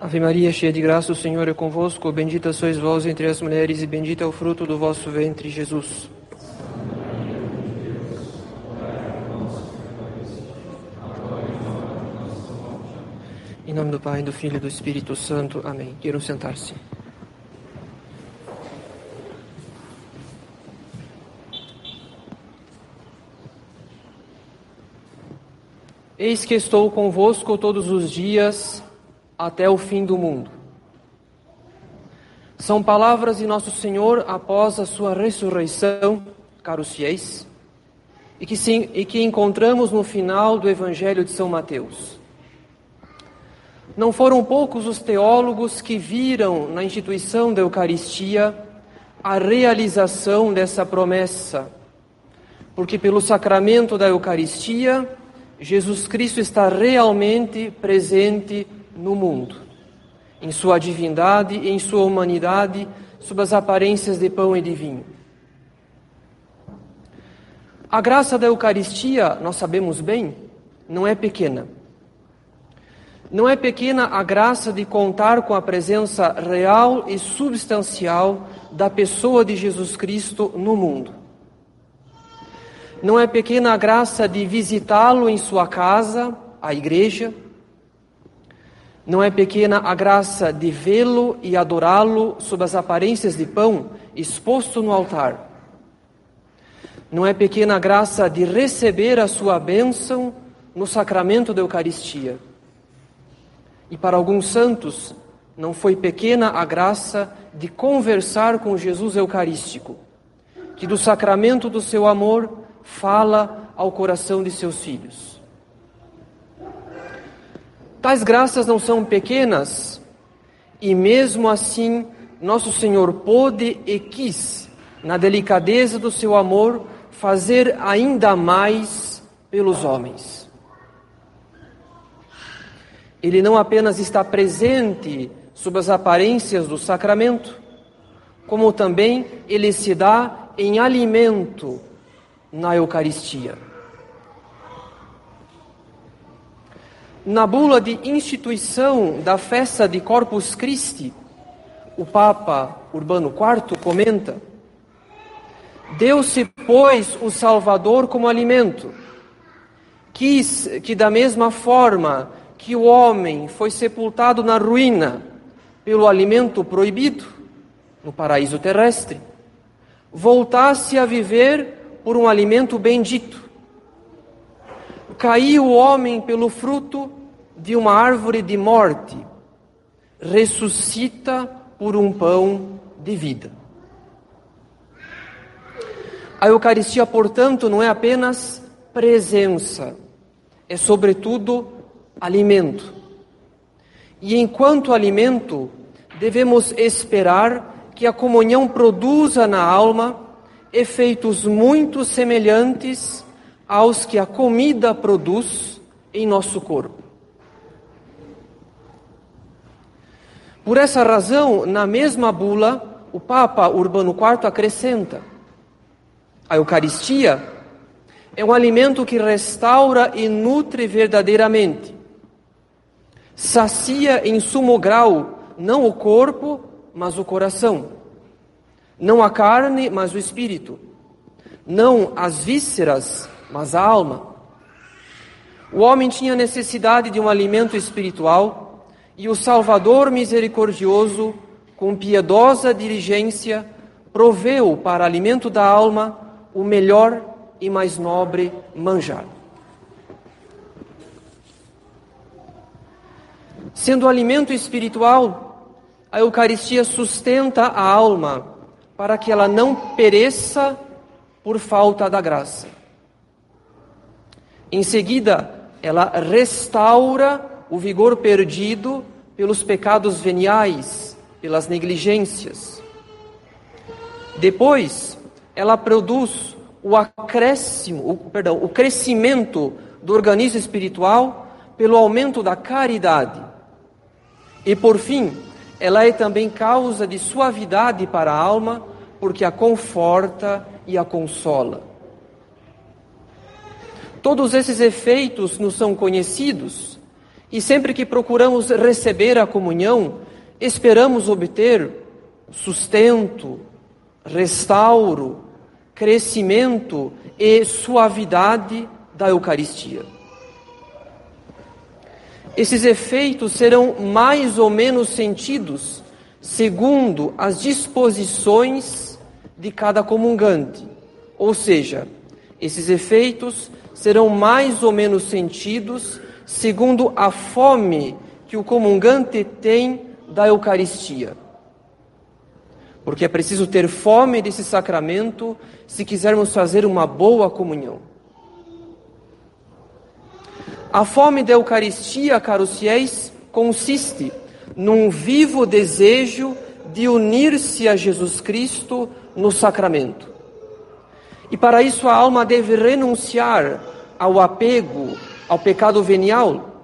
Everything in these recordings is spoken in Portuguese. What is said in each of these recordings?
Ave Maria, cheia de graça, o Senhor é convosco. Bendita sois vós entre as mulheres, e bendito é o fruto do vosso ventre, Jesus. Em nome do Pai, do Filho e do Espírito Santo. Amém. Queiram sentar-se. Eis que estou convosco todos os dias até o fim do mundo. São palavras de Nosso Senhor após a sua ressurreição, caros fiéis, e que, sim, e que encontramos no final do Evangelho de São Mateus. Não foram poucos os teólogos que viram na instituição da Eucaristia a realização dessa promessa, porque pelo sacramento da Eucaristia, Jesus Cristo está realmente presente no mundo, em sua divindade e em sua humanidade, sob as aparências de pão e de vinho. A graça da Eucaristia, nós sabemos bem, não é pequena. Não é pequena a graça de contar com a presença real e substancial da pessoa de Jesus Cristo no mundo. Não é pequena a graça de visitá-lo em sua casa, a igreja. Não é pequena a graça de vê-lo e adorá-lo sob as aparências de pão exposto no altar. Não é pequena a graça de receber a sua bênção no sacramento da Eucaristia. E para alguns santos, não foi pequena a graça de conversar com Jesus Eucarístico, que do sacramento do seu amor fala ao coração de seus filhos. Tais graças não são pequenas, e mesmo assim, nosso Senhor pôde e quis, na delicadeza do seu amor, fazer ainda mais pelos homens. Ele não apenas está presente sob as aparências do sacramento, como também ele se dá em alimento na Eucaristia. Na bula de instituição da festa de Corpus Christi, o Papa Urbano IV comenta: Deu-se, pois, o Salvador como alimento. Quis que, da mesma forma que o homem foi sepultado na ruína pelo alimento proibido, no paraíso terrestre, voltasse a viver por um alimento bendito. Caiu o homem pelo fruto de uma árvore de morte, ressuscita por um pão de vida. A Eucaristia, portanto, não é apenas presença, é sobretudo alimento. E enquanto alimento, devemos esperar que a comunhão produza na alma efeitos muito semelhantes aos que a comida produz em nosso corpo. Por essa razão, na mesma bula, o Papa Urbano IV acrescenta: a Eucaristia é um alimento que restaura e nutre verdadeiramente, sacia em sumo grau não o corpo, mas o coração não a carne, mas o espírito. Não as vísceras, mas a alma. O homem tinha necessidade de um alimento espiritual e o Salvador misericordioso, com piedosa diligência, proveu para alimento da alma o melhor e mais nobre manjar. Sendo alimento espiritual, a Eucaristia sustenta a alma para que ela não pereça por falta da graça. Em seguida, ela restaura o vigor perdido pelos pecados veniais, pelas negligências. Depois, ela produz o acréscimo, o, perdão, o crescimento do organismo espiritual pelo aumento da caridade. E por fim, ela é também causa de suavidade para a alma, porque a conforta e a consola. Todos esses efeitos nos são conhecidos E sempre que procuramos receber a comunhão, esperamos obter sustento, restauro, crescimento e suavidade da Eucaristia. Esses efeitos serão mais ou menos sentidos segundo as disposições de cada comungante. Ou seja, esses efeitos serão mais ou menos sentidos segundo a fome que o comungante tem da Eucaristia. Porque é preciso ter fome desse sacramento se quisermos fazer uma boa comunhão. A fome da Eucaristia, caros fiéis, consiste num vivo desejo de unir-se a Jesus Cristo no sacramento. E para isso a alma deve renunciar ao apego ao pecado venial,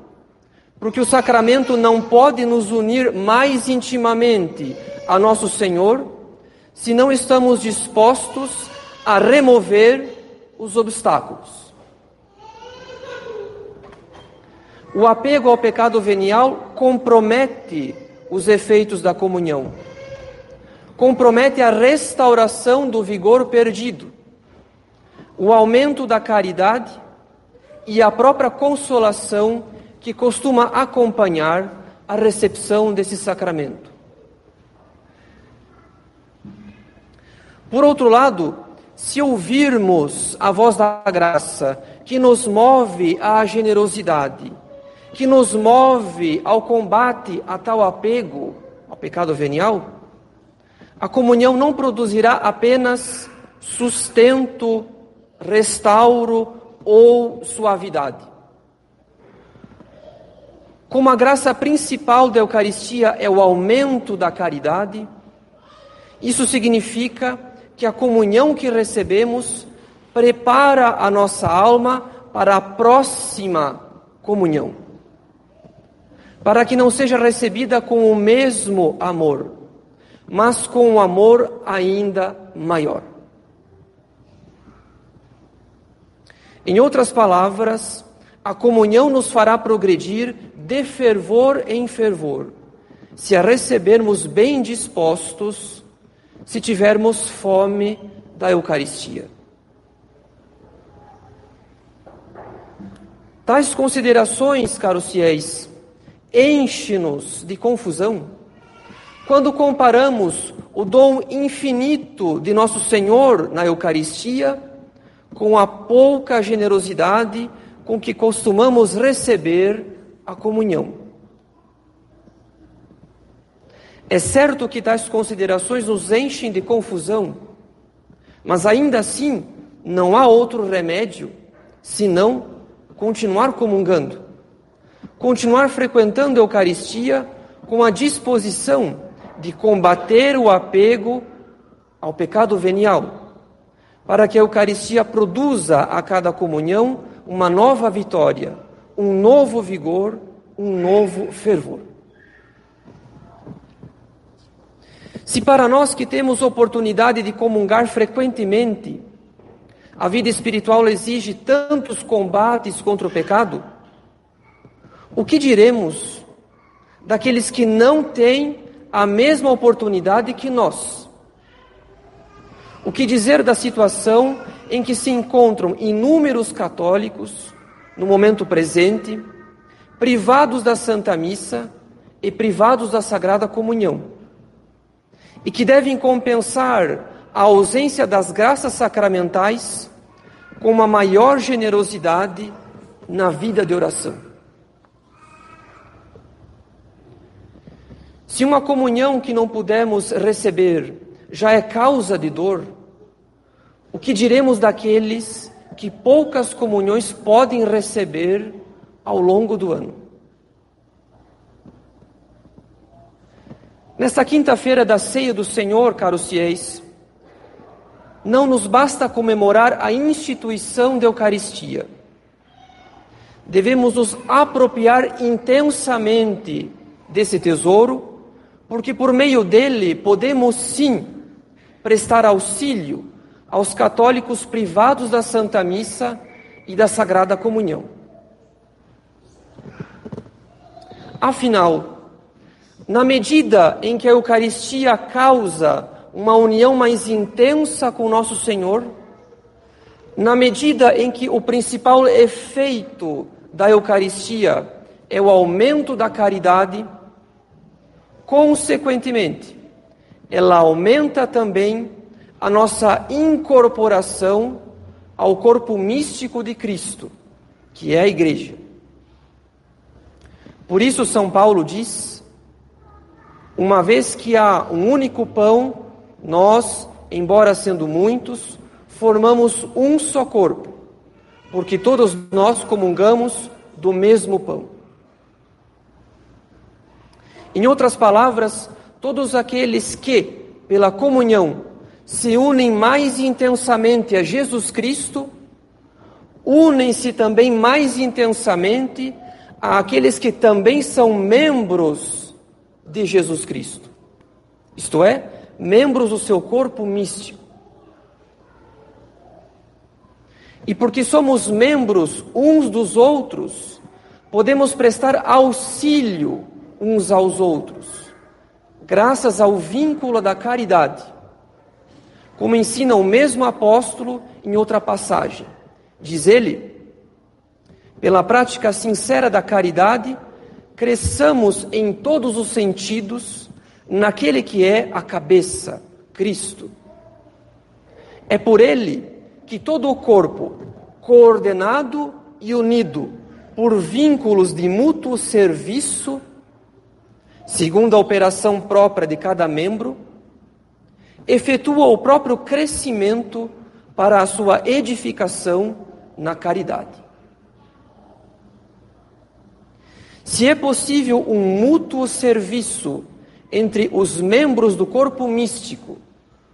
porque o sacramento não pode nos unir mais intimamente a nosso Senhor se não estamos dispostos a remover os obstáculos. O apego ao pecado venial compromete os efeitos da comunhão, compromete a restauração do vigor perdido, o aumento da caridade e a própria consolação que costuma acompanhar a recepção desse sacramento. Por outro lado, se ouvirmos a voz da graça que nos move à generosidade, que nos move ao combate a tal apego ao pecado venial, a comunhão não produzirá apenas sustento, restauro ou suavidade. Como a graça principal da Eucaristia é o aumento da caridade, isso significa que a comunhão que recebemos prepara a nossa alma para a próxima comunhão para que não seja recebida com o mesmo amor, mas com um amor ainda maior. Em outras palavras, a comunhão nos fará progredir de fervor em fervor, se a recebermos bem dispostos, se tivermos fome da Eucaristia. Tais considerações, caros fiéis, enche-nos de confusão quando comparamos o dom infinito de nosso Senhor na Eucaristia com a pouca generosidade com que costumamos receber a comunhão. É certo que tais considerações nos enchem de confusão, mas ainda assim não há outro remédio senão continuar comungando continuar frequentando a Eucaristia com a disposição de combater o apego ao pecado venial, para que a Eucaristia produza a cada comunhão uma nova vitória, um novo vigor, um novo fervor. Se para nós que temos oportunidade de comungar frequentemente, a vida espiritual exige tantos combates contra o pecado, o que diremos daqueles que não têm a mesma oportunidade que nós? O que dizer da situação em que se encontram inúmeros católicos, no momento presente, privados da Santa Missa e privados da Sagrada Comunhão, e que devem compensar a ausência das graças sacramentais com uma maior generosidade na vida de oração? Se uma comunhão que não pudemos receber já é causa de dor, o que diremos daqueles que poucas comunhões podem receber ao longo do ano? Nesta quinta-feira da ceia do Senhor, caros fiéis, não nos basta comemorar a instituição da Eucaristia. Devemos nos apropriar intensamente desse tesouro porque por meio dele podemos sim prestar auxílio aos católicos privados da Santa Missa e da Sagrada Comunhão. Afinal, na medida em que a Eucaristia causa uma união mais intensa com nosso Senhor, na medida em que o principal efeito da Eucaristia é o aumento da caridade, consequentemente, ela aumenta também a nossa incorporação ao corpo místico de Cristo, que é a Igreja. Por isso, São Paulo diz: uma vez que há um único pão, nós, embora sendo muitos, formamos um só corpo, porque todos nós comungamos do mesmo pão. Em outras palavras, todos aqueles que, pela comunhão, se unem mais intensamente a Jesus Cristo, unem-se também mais intensamente àqueles que também são membros de Jesus Cristo. Isto é, membros do seu corpo místico. E porque somos membros uns dos outros, podemos prestar auxílio uns aos outros, graças ao vínculo da caridade, como ensina o mesmo apóstolo em outra passagem. Diz ele: pela prática sincera da caridade, cresçamos em todos os sentidos naquele que é a cabeça, Cristo. É por ele que todo o corpo, coordenado e unido por vínculos de mútuo serviço, segundo a operação própria de cada membro, efetua o próprio crescimento para a sua edificação na caridade. Se é possível um mútuo serviço entre os membros do corpo místico,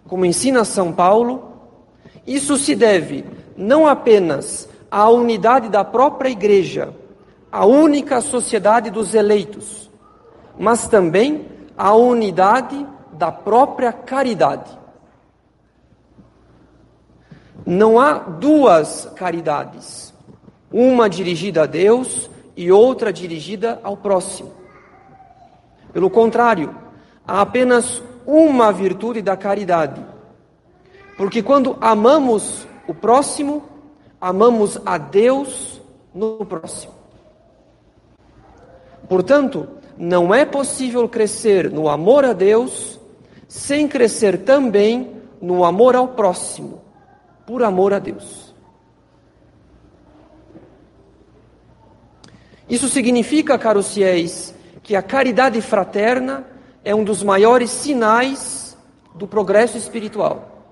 como ensina São Paulo, isso se deve não apenas à unidade da própria Igreja, a única sociedade dos eleitos, mas também à unidade da própria caridade. Não há duas caridades, uma dirigida a Deus e outra dirigida ao próximo. Pelo contrário, há apenas uma virtude da caridade. Porque quando amamos o próximo, amamos a Deus no próximo. Portanto, não é possível crescer no amor a Deus sem crescer também no amor ao próximo, por amor a Deus. Isso significa, caros fiéis, que a caridade fraterna é um dos maiores sinais do progresso espiritual.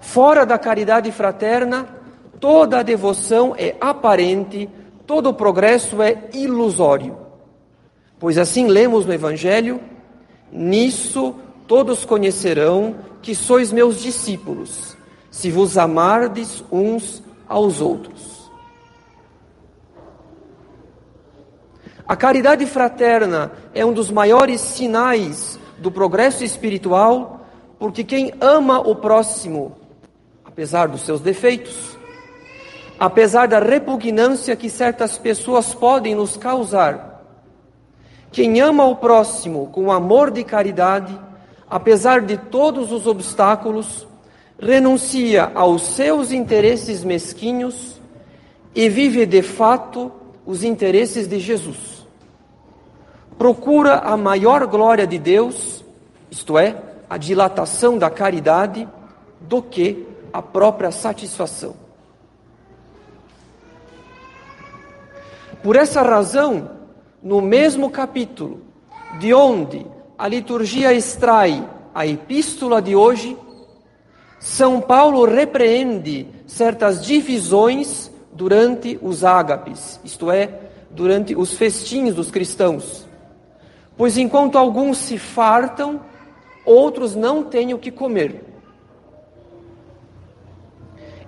Fora da caridade fraterna, toda a devoção é aparente, todo o progresso é ilusório. Pois assim lemos no Evangelho: Nisso todos conhecerão que sois meus discípulos, se vos amardes uns aos outros. A caridade fraterna é um dos maiores sinais do progresso espiritual, porque quem ama o próximo, apesar dos seus defeitos, apesar da repugnância que certas pessoas podem nos causar, quem ama o próximo com amor de caridade, apesar de todos os obstáculos, renuncia aos seus interesses mesquinhos e vive de fato os interesses de Jesus procura a maior glória de Deus, isto é, a dilatação da caridade, do que a própria satisfação. Por essa razão, no mesmo capítulo, de onde a liturgia extrai a epístola de hoje, São Paulo repreende certas divisões durante os ágapes, isto é, durante os festins dos cristãos. Pois enquanto alguns se fartam, outros não têm o que comer.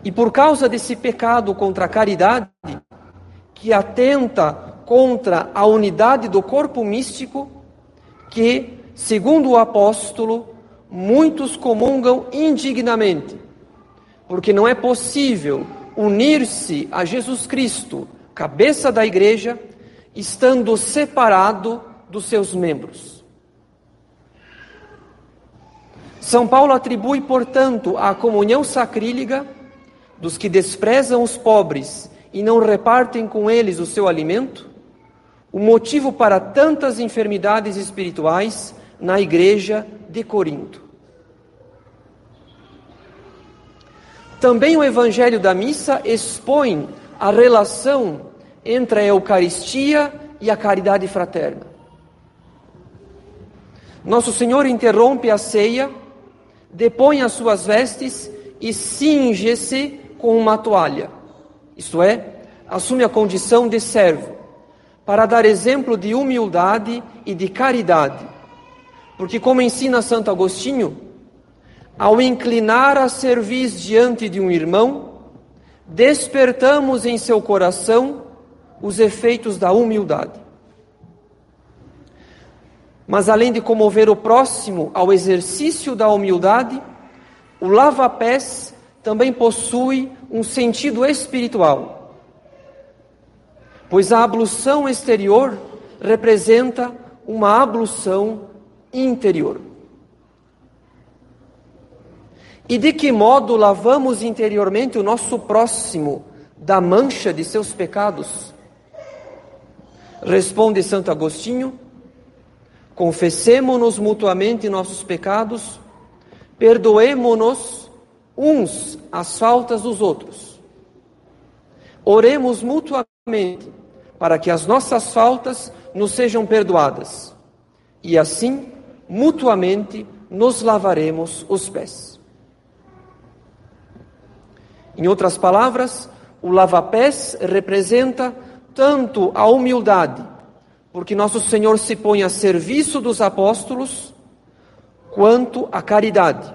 E por causa desse pecado contra a caridade, que atenta contra a unidade do corpo místico, que, segundo o apóstolo, muitos comungam indignamente, porque não é possível unir-se a Jesus Cristo, cabeça da igreja, estando separado dos seus membros. São Paulo atribui, portanto, à comunhão sacrílega dos que desprezam os pobres e não repartem com eles o seu alimento, o motivo para tantas enfermidades espirituais na igreja de Corinto. Também o Evangelho da Missa expõe a relação entre a Eucaristia e a caridade fraterna. Nosso Senhor interrompe a ceia, depõe as suas vestes e cinge-se com uma toalha, isto é, assume a condição de servo, para dar exemplo de humildade e de caridade. Porque, como ensina Santo Agostinho, ao inclinar a cerviz diante de um irmão, despertamos em seu coração os efeitos da humildade. Mas além de comover o próximo ao exercício da humildade, o lava-pés também possui um sentido espiritual, pois a ablução exterior representa uma ablução interior. E de que modo lavamos interiormente o nosso próximo da mancha de seus pecados? Responde Santo Agostinho: confessemo-nos mutuamente nossos pecados, perdoemo-nos uns as faltas dos outros. Oremos mutuamente para que as nossas faltas nos sejam perdoadas e assim, mutuamente, nos lavaremos os pés. Em outras palavras, o lava-pés representa tanto a humildade, porque nosso Senhor se põe a serviço dos apóstolos, quanto a caridade,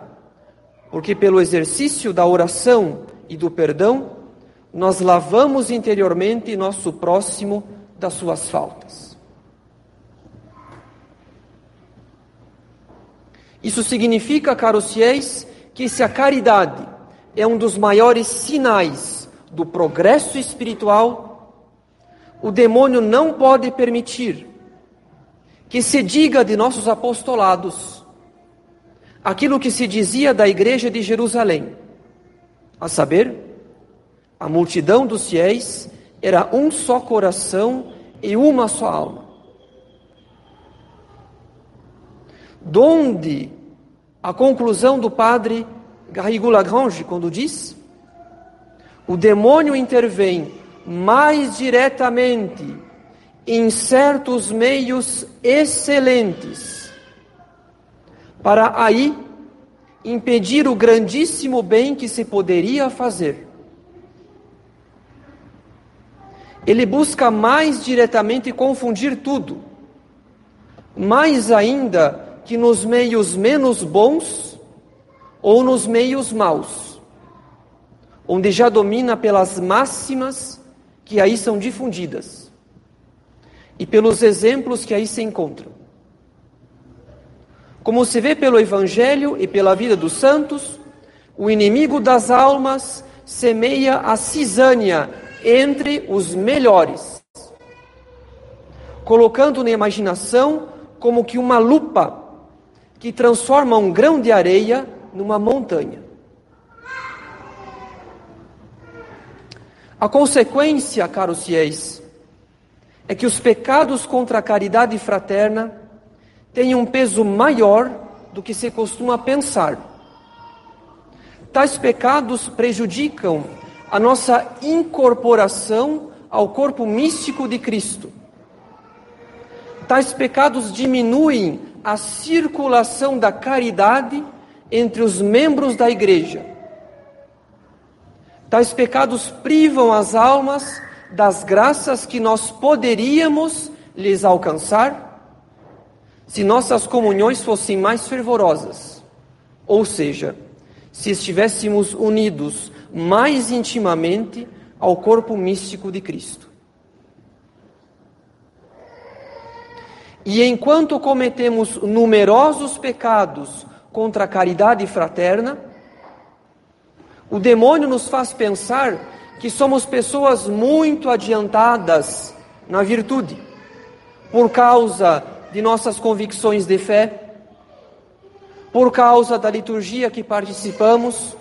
porque pelo exercício da oração e do perdão, nós lavamos interiormente nosso próximo das suas faltas. Isso significa, caros fiéis, que se a caridade é um dos maiores sinais do progresso espiritual, o demônio não pode permitir que se diga de nossos apostolados aquilo que se dizia da igreja de Jerusalém, a saber, a multidão dos fiéis era um só coração e uma só alma. Donde a conclusão do padre Garrigou Lagrange, quando diz: o demônio intervém mais diretamente em certos meios excelentes, para aí impedir o grandíssimo bem que se poderia fazer. Ele busca mais diretamente confundir tudo, mais ainda que nos meios menos bons ou nos meios maus, onde já domina pelas máximas que aí são difundidas e pelos exemplos que aí se encontram. Como se vê pelo Evangelho e pela vida dos santos, o inimigo das almas semeia a cisânia entre os melhores, colocando na imaginação como que uma lupa que transforma um grão de areia numa montanha. A consequência, caros fiéis, é que os pecados contra a caridade fraterna têm um peso maior do que se costuma pensar. Tais pecados prejudicam a nossa incorporação ao corpo místico de Cristo. Tais pecados diminuem a circulação da caridade entre os membros da igreja. Tais pecados privam as almas das graças que nós poderíamos lhes alcançar se nossas comunhões fossem mais fervorosas, ou seja, se estivéssemos unidos mais intimamente ao corpo místico de Cristo. E enquanto cometemos numerosos pecados contra a caridade fraterna, o demônio nos faz pensar que somos pessoas muito adiantadas na virtude. por causa de nossas convicções de fé, por causa da liturgia que participamos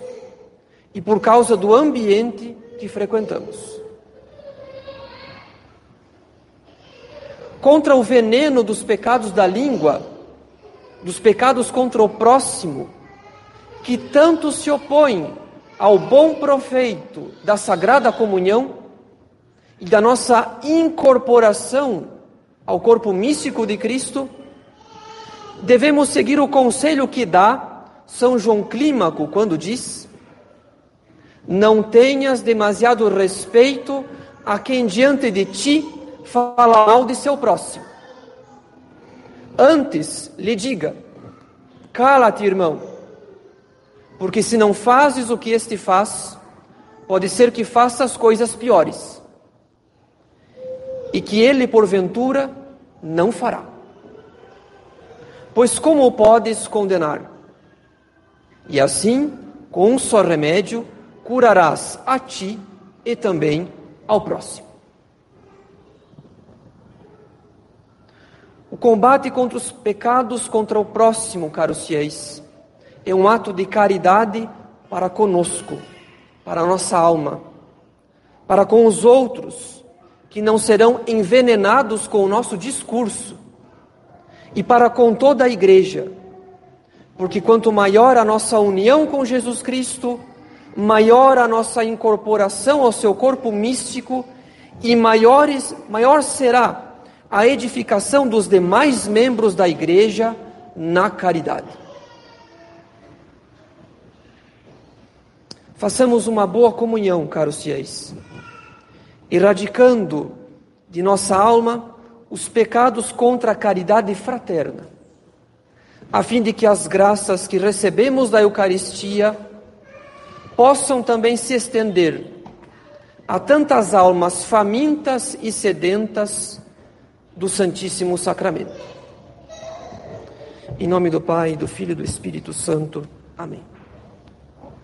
e por causa do ambiente que frequentamos. Contra o veneno dos pecados da língua, dos pecados contra o próximo, que tanto se opõem ao bom proveito da Sagrada Comunhão e da nossa incorporação ao corpo místico de Cristo, devemos seguir o conselho que dá São João Clímaco quando diz: Não tenhas demasiado respeito a quem diante de ti fala mal de seu próximo. Antes lhe diga: Cala-te, irmão, porque se não fazes o que este faz, pode ser que faças coisas piores e que ele, porventura, não fará. Pois como o podes condenar? E assim, com um só remédio, curarás a ti e também ao próximo. O combate contra os pecados contra o próximo, caros fiéis, é um ato de caridade para conosco, para a nossa alma, para com os outros que não serão envenenados com o nosso discurso, e para com toda a igreja, porque quanto maior a nossa união com Jesus Cristo, maior a nossa incorporação ao seu corpo místico e maiores, maior será a edificação dos demais membros da igreja na caridade. Façamos uma boa comunhão, caros fiéis erradicando de nossa alma os pecados contra a caridade fraterna, a fim de que as graças que recebemos da Eucaristia possam também se estender a tantas almas famintas e sedentas do Santíssimo Sacramento. Em nome do Pai, do Filho e do Espírito Santo. Amém.